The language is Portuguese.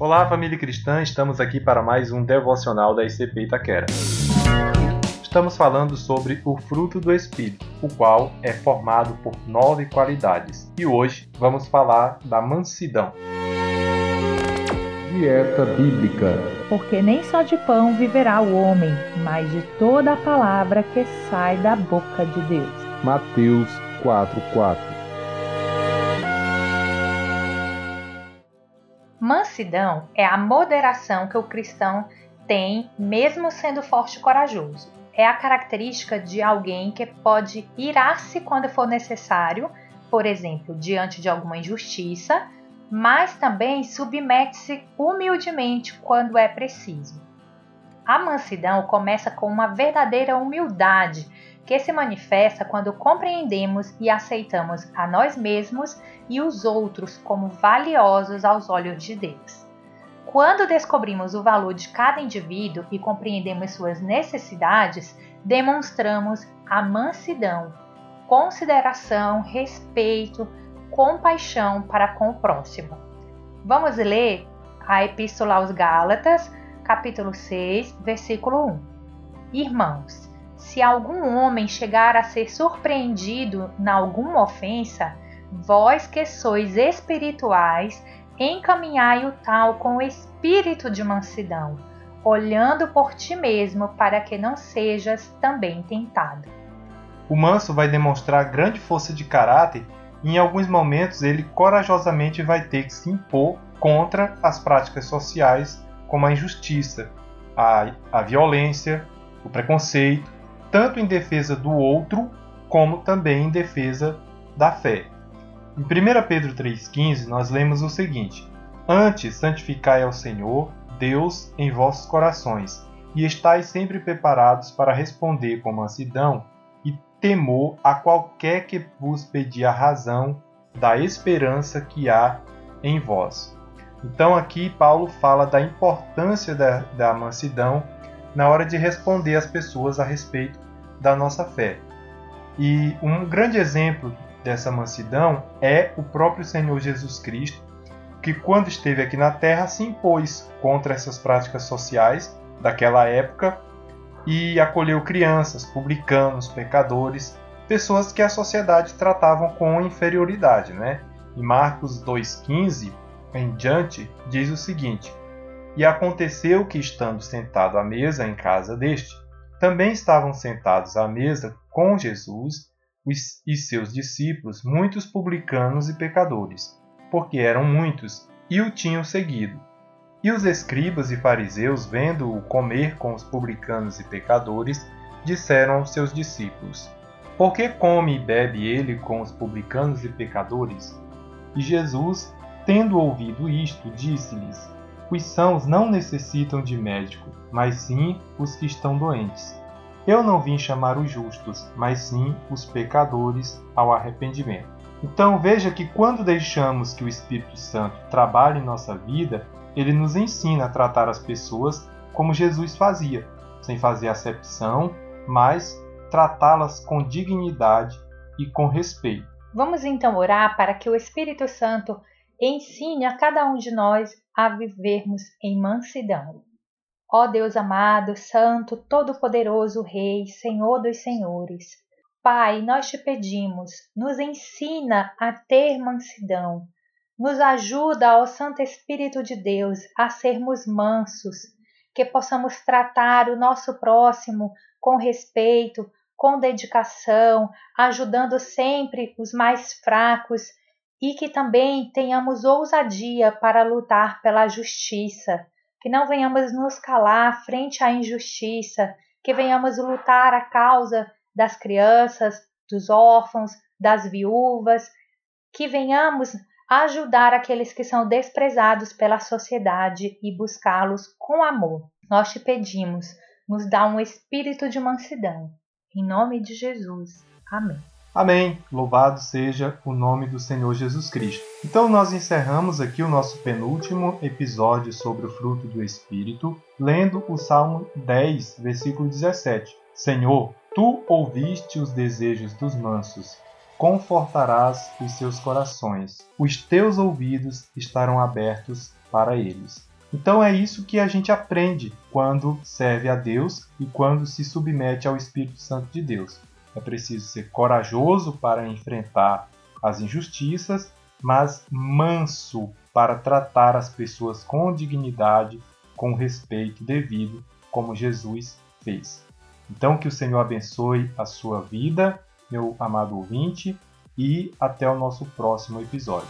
Olá, família cristã, estamos aqui para mais um devocional da ICP Itaquera. Estamos falando sobre o fruto do Espírito, o qual é formado por nove qualidades. E hoje vamos falar da mansidão. Dieta Bíblica. Porque nem só de pão viverá o homem, mas de toda a palavra que sai da boca de Deus. Mateus 4:4. Mansidão é a moderação que o cristão tem, mesmo sendo forte e corajoso. É a característica de alguém que pode irar-se quando for necessário, por exemplo, diante de alguma injustiça, mas também submete-se humildemente quando é preciso. A mansidão começa com uma verdadeira humildade que se manifesta quando compreendemos e aceitamos a nós mesmos e os outros como valiosos aos olhos de Deus. Quando descobrimos o valor de cada indivíduo e compreendemos suas necessidades, demonstramos a mansidão, consideração, respeito, compaixão para com o próximo. Vamos ler a Epístola aos Gálatas, capítulo 6, versículo 1. Irmãos, se algum homem chegar a ser surpreendido na alguma ofensa, vós que sois espirituais, encaminhai o tal com o espírito de mansidão, olhando por ti mesmo para que não sejas também tentado. O manso vai demonstrar grande força de caráter e em alguns momentos ele corajosamente vai ter que se impor contra as práticas sociais como a injustiça, a, a violência, o preconceito tanto em defesa do outro, como também em defesa da fé. Em 1 Pedro 3,15, nós lemos o seguinte: Antes santificai ao Senhor, Deus, em vossos corações, e estáis sempre preparados para responder com mansidão e temor a qualquer que vos pedir a razão da esperança que há em vós. Então, aqui Paulo fala da importância da, da mansidão na hora de responder às pessoas a respeito da nossa fé. E um grande exemplo dessa mansidão é o próprio Senhor Jesus Cristo, que quando esteve aqui na terra se impôs contra essas práticas sociais daquela época e acolheu crianças, publicanos, pecadores, pessoas que a sociedade tratavam com inferioridade, né? Em Marcos 2:15 em diante diz o seguinte: e aconteceu que, estando sentado à mesa em casa deste, também estavam sentados à mesa com Jesus e seus discípulos muitos publicanos e pecadores, porque eram muitos, e o tinham seguido. E os escribas e fariseus, vendo-o comer com os publicanos e pecadores, disseram aos seus discípulos: Por que come e bebe ele com os publicanos e pecadores? E Jesus, tendo ouvido isto, disse-lhes: os sãos não necessitam de médico, mas sim os que estão doentes. Eu não vim chamar os justos, mas sim os pecadores ao arrependimento. Então veja que quando deixamos que o Espírito Santo trabalhe em nossa vida, ele nos ensina a tratar as pessoas como Jesus fazia, sem fazer acepção, mas tratá-las com dignidade e com respeito. Vamos então orar para que o Espírito Santo ensine a cada um de nós a vivermos em mansidão. Ó Deus amado, Santo, Todo-Poderoso Rei, Senhor dos Senhores, Pai, nós te pedimos, nos ensina a ter mansidão, nos ajuda, ó Santo Espírito de Deus, a sermos mansos, que possamos tratar o nosso próximo com respeito, com dedicação, ajudando sempre os mais fracos e que também tenhamos ousadia para lutar pela justiça, que não venhamos nos calar frente à injustiça, que venhamos lutar a causa das crianças, dos órfãos, das viúvas, que venhamos ajudar aqueles que são desprezados pela sociedade e buscá-los com amor. Nós te pedimos, nos dá um espírito de mansidão. Em nome de Jesus. Amém. Amém. Louvado seja o nome do Senhor Jesus Cristo. Então nós encerramos aqui o nosso penúltimo episódio sobre o fruto do Espírito, lendo o Salmo 10, versículo 17. Senhor, tu ouviste os desejos dos mansos, confortarás os seus corações. Os teus ouvidos estarão abertos para eles. Então é isso que a gente aprende quando serve a Deus e quando se submete ao Espírito Santo de Deus. É preciso ser corajoso para enfrentar as injustiças, mas manso para tratar as pessoas com dignidade, com respeito devido, como Jesus fez. Então, que o Senhor abençoe a sua vida, meu amado ouvinte, e até o nosso próximo episódio.